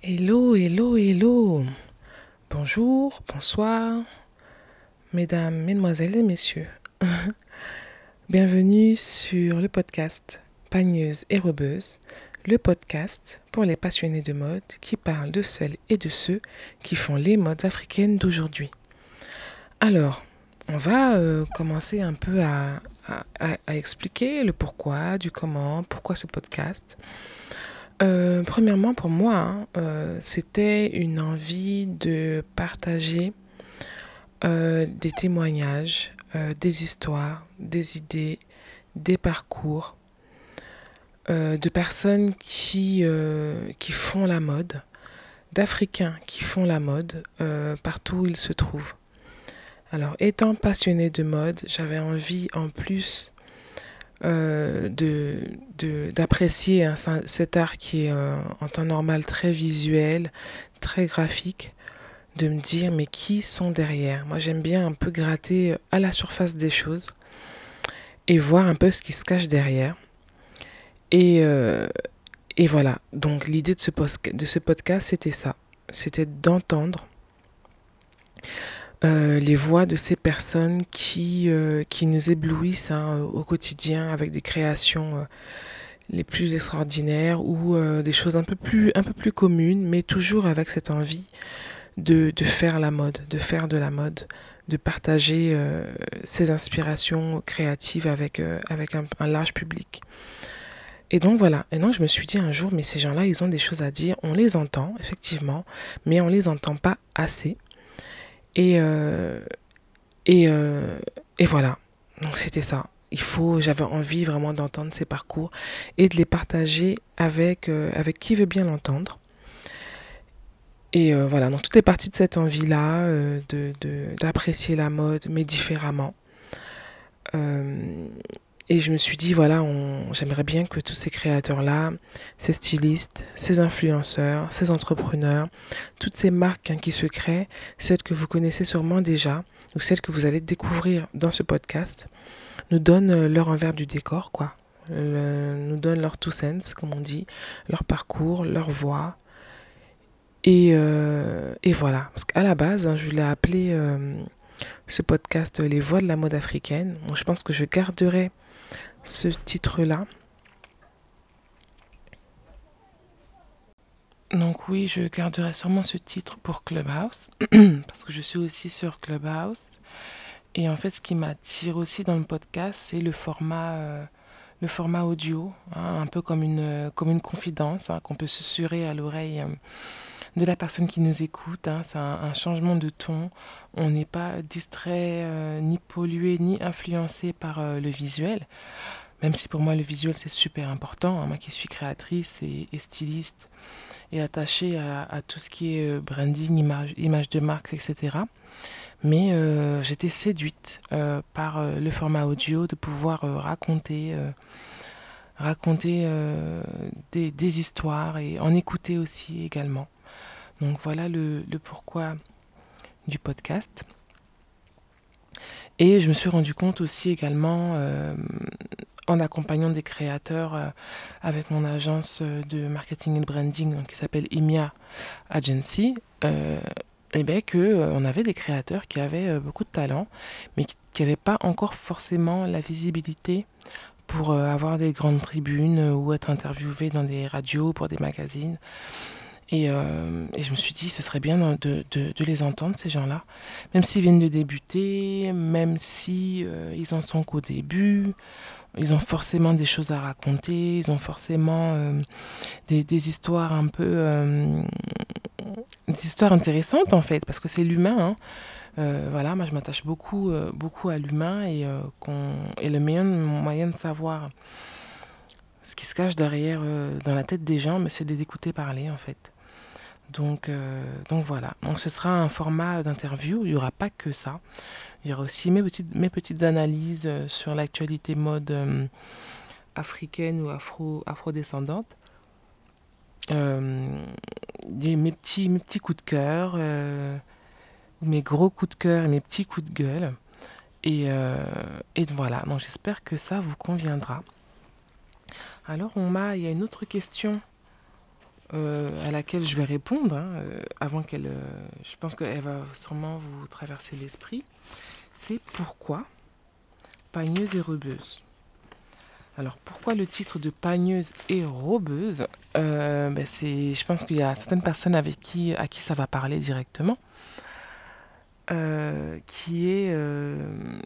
Hello, hello, hello. Bonjour, bonsoir, mesdames, mesdemoiselles et messieurs. Bienvenue sur le podcast Pagneuse et Robeuse, le podcast pour les passionnés de mode qui parle de celles et de ceux qui font les modes africaines d'aujourd'hui. Alors, on va euh, commencer un peu à, expliquer le pourquoi, du comment, pourquoi ce podcast. Euh, premièrement, pour moi, hein, euh, c'était une envie de partager des témoignages, des histoires, des idées, des parcours de personnes qui, qui font la mode, d'Africains qui font la mode partout où ils se trouvent. Alors, étant passionnée de mode, j'avais envie en plus euh, d'apprécier hein, cet art qui est euh, en temps normal très visuel, très graphique, de me dire mais qui sont derrière? Moi j'aime bien un peu gratter à la surface des choses et voir un peu ce qui se cache derrière. Et, euh, et voilà, donc l'idée de ce, de ce podcast c'était ça, c'était d'entendre euh, les voix de ces personnes qui, euh, qui nous éblouissent hein, au quotidien avec des créations euh, les plus extraordinaires ou des choses un peu plus, un peu plus communes, mais toujours avec cette envie de, de faire la mode, de faire de la mode, de partager ces inspirations créatives avec, avec un, large public. Et donc voilà, et donc je me suis dit un jour, mais ces gens-là, ils ont des choses à dire, on les entend, effectivement, mais on les entend pas assez. Et, euh, et, euh, et voilà. Donc c'était ça. Il faut, j'avais envie vraiment d'entendre ces parcours et de les partager avec, euh, avec qui veut bien l'entendre. Et voilà, donc toutes les parties de cette envie-là, de, d'apprécier la mode, mais différemment. Et je me suis dit, voilà, j'aimerais bien que tous ces créateurs-là, ces stylistes, ces influenceurs, ces entrepreneurs, toutes ces marques hein, qui se créent, celles que vous connaissez sûrement déjà, ou celles que vous allez découvrir dans ce podcast, nous donnent euh, leur envers du décor, quoi. nous donnent leur two sense, comme on dit, leur parcours, leur voix. Et, euh, et voilà. Parce qu'à la base, hein, je l'ai appelé euh, ce podcast Les voix de la mode africaine. je pense que je garderai ce titre-là. Donc oui, je garderai sûrement ce titre pour Clubhouse, parce que je suis aussi sur Clubhouse. Et en fait, ce qui m'attire aussi dans le podcast, c'est le format, euh, le format audio, hein, un peu comme une, comme une confidence hein, qu'on peut susurrer à l'oreille. Euh, de la personne qui nous écoute. Hein, c'est un, changement de ton. On n'est pas distrait, euh, ni pollué, ni influencé par le visuel. Même si pour moi le visuel c'est super important, hein, moi qui suis créatrice et, styliste et attachée à, tout ce qui est euh, branding, image, image de marque, etc. Mais euh, j'étais séduite euh, par le format audio de pouvoir raconter, raconter des, histoires et en écouter aussi également. Donc voilà le, pourquoi du podcast. Et je me suis rendu compte aussi également en accompagnant des créateurs euh, avec mon agence euh, de marketing et branding qui s'appelle IMIA Agency, euh, et eh bien que on avait des créateurs qui avaient beaucoup de talent, mais qui n'avaient pas encore forcément la visibilité pour avoir des grandes tribunes ou être interviewés dans des radios pour des magazines. Et, je me suis dit, ce serait bien de, les entendre, ces gens-là. Même s'ils viennent de débuter, même si ils en sont qu'au début, ils ont forcément des choses à raconter, ils ont forcément euh, des, histoires un peu... Euh, des histoires intéressantes en fait, parce que c'est l'humain. Hein. Euh, voilà, moi je m'attache beaucoup, beaucoup à l'humain et, le meilleur moyen de savoir ce qui se cache derrière, dans la tête des gens, c'est de les écouter parler en fait. Donc, euh, donc voilà. Donc ce sera un format d'interview. Il n'y aura pas que ça. Il y aura aussi mes petites, mes petites analyses euh, sur l'actualité mode euh, africaine ou afro, afrodescendante. mes, petits, mes petits coups de cœur, mes gros coups de cœur et mes petits coups de gueule. Et, et voilà, donc j'espère que ça vous conviendra. Alors on m'a, il y a une autre question à laquelle je vais répondre, hein, avant qu'elle, je pense qu'elle va sûrement vous traverser l'esprit. C'est pourquoi pagneuse et robeuse? Alors pourquoi le titre de pagneuse et robeuse? Euh, ben, c'est, Je pense qu'il y a certaines personnes avec qui, à qui ça va parler directement, euh, qui, est, euh,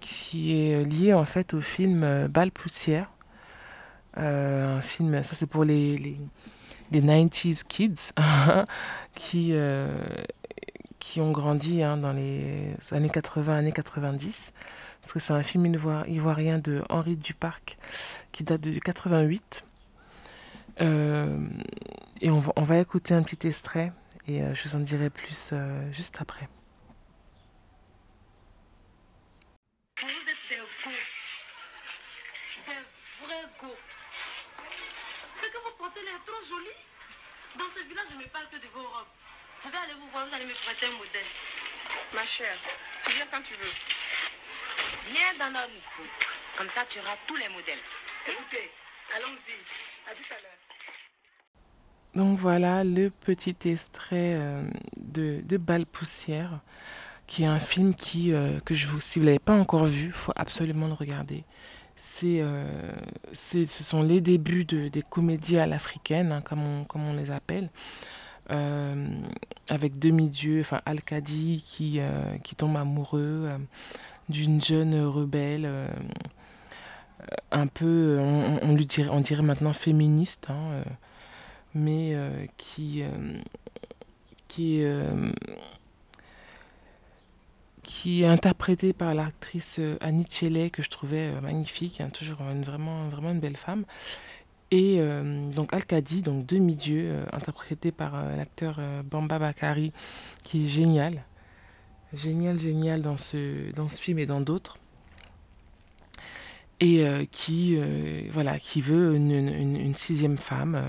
qui est lié en fait au film Balle poussière. un film, ça c'est pour les, les 90s kids qui, qui ont grandi hein, dans les années 80, années 90 parce que c'est un film ivoirien de Henri Duparc qui date de 88. Euh, et on va, écouter un petit extrait et euh, je vous en dirai plus euh, juste après. Vous joli. Dans ce village, je ne parle que de vos robes. Je vais aller vous voir, vous allez me prêter un modèle. Ma chère, tu viens quand tu veux. Viens dans notre groupe. Comme ça, tu auras tous les modèles. Écoutez, allons-y. À tout à l'heure. Donc voilà le petit extrait euh, de, de Balle Poussière, qui est un film qui, euh, que je vous, si vous ne l'avez pas encore vu, il faut absolument le regarder. C'est, euh, c'est, ce sont les débuts de, des comédies à l'africaine, hein, comme, on, comme on les appelle. avec demi-dieu, enfin Al-Kadi qui, qui tombe amoureux, d'une jeune rebelle, euh, un peu, on, lui dirait, on dirait maintenant féministe, hein, euh, mais euh, qui, qui, qui est interprétée par l'actrice Annie Chele, que je trouvais magnifique, hein, toujours une, vraiment, vraiment une belle femme. Et donc Al-Kadi, donc demi-dieu, interprété par l'acteur Bamba Bakari, qui est génial génial, génial dans ce, dans ce film et dans d'autres. Et euh, qui, euh, voilà, qui veut une, une, sixième femme.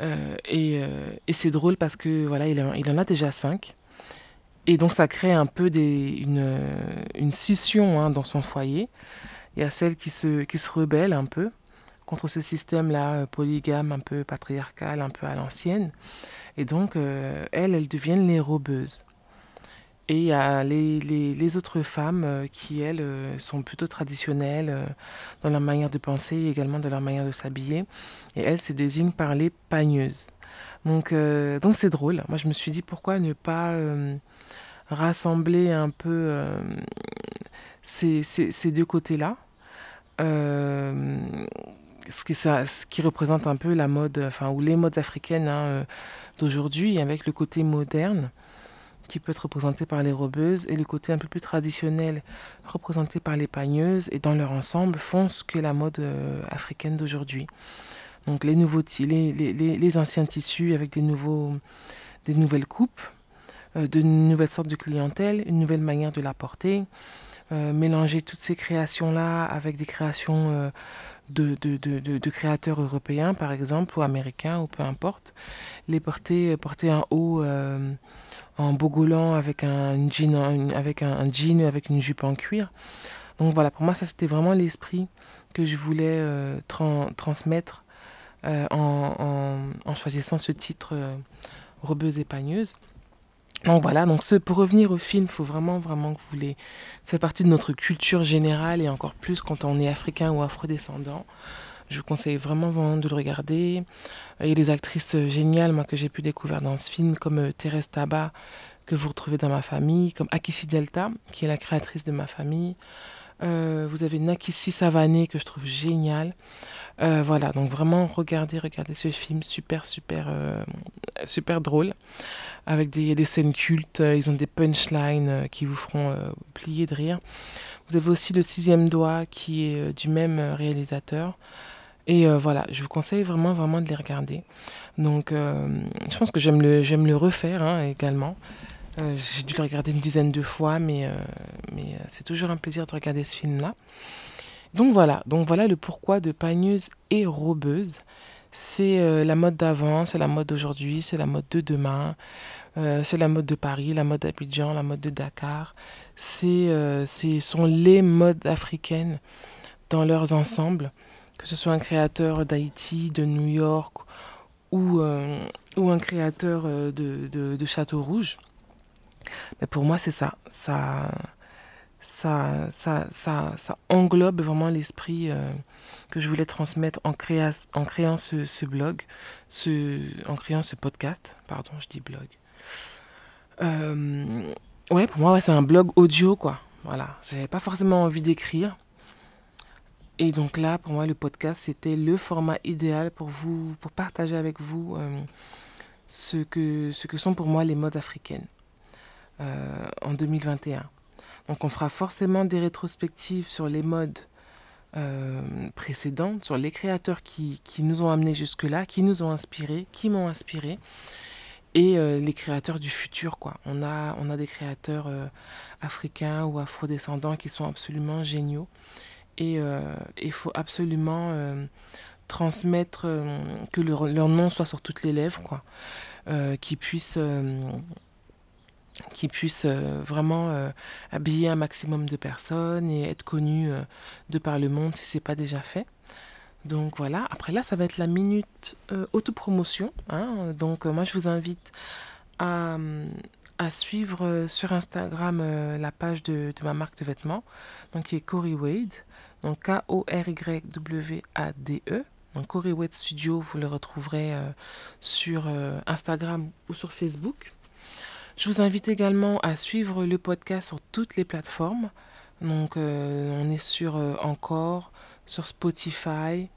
Euh, et, c'est drôle parce que voilà, il, il, en a déjà cinq. Et donc ça crée un peu des, une, une scission hein, dans son foyer. Il y a celle qui se, qui se rebelle un peu contre ce système-là polygame, un peu patriarcal, un peu à l'ancienne. Et donc, elles, elles deviennent les robeuses. Et il y a les, les, autres femmes euh, qui, elles, euh, sont plutôt traditionnelles euh, dans leur manière de penser et également dans leur manière de s'habiller. Et elles se désignent par les pagneuses. Donc donc c'est drôle. Moi, je me suis dit pourquoi ne pas rassembler un peu ces, ces, ces, deux côtés-là. ce qui, ça, ce qui représente un peu la mode, enfin, ou les modes africaines hein, d'aujourd'hui, avec le côté moderne qui peut être représenté par les robeuses et le côté un peu plus traditionnel représenté par les pagneuses et dans leur ensemble font ce que la mode euh, africaine d'aujourd'hui. Donc les, nouveaux les, les, les, anciens tissus avec des, nouveaux, des nouvelles coupes, euh, de nouvelles sortes de clientèle, une nouvelle manière de la porter, euh, mélanger toutes ces créations-là avec des créations de, de, de, de, créateurs européens par exemple ou américains ou peu importe, les porter, porter un haut en bogolant avec un jean, avec un, jean, avec une jupe en cuir. Donc voilà, pour moi, ça c'était vraiment l'esprit que je voulais euh, transmettre euh, en, choisissant ce titre euh, Robeuse et Pagneuse. Donc voilà, donc ce, pour revenir au film, il faut vraiment, vraiment que vous voulez. Ça fait partie de notre culture générale et encore plus quand on est africain ou afrodescendant. Je vous conseille vraiment, de le regarder. Il y a des actrices géniales moi, que j'ai pu découvrir dans ce film, comme euh, Thérèse Tabat, que vous retrouvez dans ma famille, comme Akissi Delta, qui est la créatrice de ma famille. Euh, vous avez Nakissi Savané, que je trouve génial. Euh, voilà, donc vraiment, regardez, regardez ce film, super, super, super drôle, avec des, scènes cultes, ils ont des punchlines qui vous feront plier de rire. Vous avez aussi Le Sixième Doigt, qui est du même réalisateur. Et euh, voilà, je vous conseille vraiment, vraiment de les regarder. Donc, euh, je pense que j'aime le, le refaire hein, également. Euh, j'ai dû le regarder une dizaine de fois, mais, mais c'est toujours un plaisir de regarder ce film-là. Donc voilà, donc voilà le pourquoi de Pagneuse et Robeuse. c'est la mode d'avant, c'est la mode d'aujourd'hui, c'est la mode de demain. c'est la mode de Paris, la mode d'Abidjan, la mode de Dakar. C'est, ce sont les modes africaines dans leurs ensembles, que ce soit un créateur d'Haïti, de New York ou, un créateur de Château Rouge. Mais pour moi, c'est ça. Ça, ça, ça, ça, englobe vraiment l'esprit euh, que je voulais transmettre en, créa en créant ce, blog, ce, en créant ce podcast. Pardon, je dis blog. Euh, ouais, pour moi, c'est un blog audio, quoi. Voilà. J'avais pas forcément envie d'écrire. Et donc là, pour moi, le podcast, c'était le format idéal pour vous, pour partager avec vous euh, ce, que, ce que sont pour moi les modes africaines en 2021. Donc on fera forcément des rétrospectives sur les modes euh, précédentes, sur les créateurs qui, qui nous ont amenés jusque-là, qui nous ont inspirés, qui m'ont inspiré, et euh, les créateurs du futur. Quoi. On, a, on a des créateurs euh, africains ou afrodescendants qui sont absolument géniaux. Et il faut absolument transmettre, que leur, leur, nom soit sur toutes les lèvres, quoi. qu'ils puissent qui puisse euh, vraiment euh, habiller un maximum de personnes et être connu euh, de par le monde si ce n'est pas déjà fait. Donc voilà, après là, ça va être la minute autopromotion. Hein. Donc moi, je vous invite à, suivre sur Instagram la page de, de, ma marque de vêtements, donc qui est Cory Wade, donc K-O-R-Y-W-A-D-E. Donc Cory Wade Studio, vous le retrouverez sur Instagram ou sur Facebook. Je vous invite également à suivre le podcast sur toutes les plateformes. Donc, euh, on est sur euh, Encore, sur Spotify.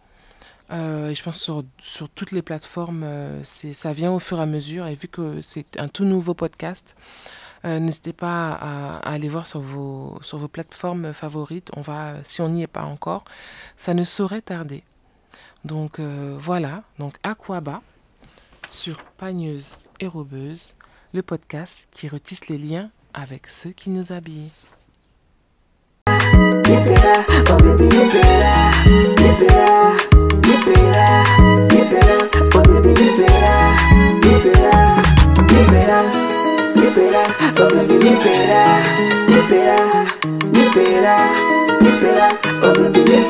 Euh, je pense sur, sur toutes les plateformes, ça vient au fur et à mesure. Et vu que c'est un tout nouveau podcast, n'hésitez pas à, aller voir sur vos, sur vos plateformes favorites. On va, si on n'y est pas encore, ça ne saurait tarder. Donc voilà, donc Aquaba sur Pagneuse et Robeuse le podcast qui retisse les liens avec ceux qui nous habillent. Oh,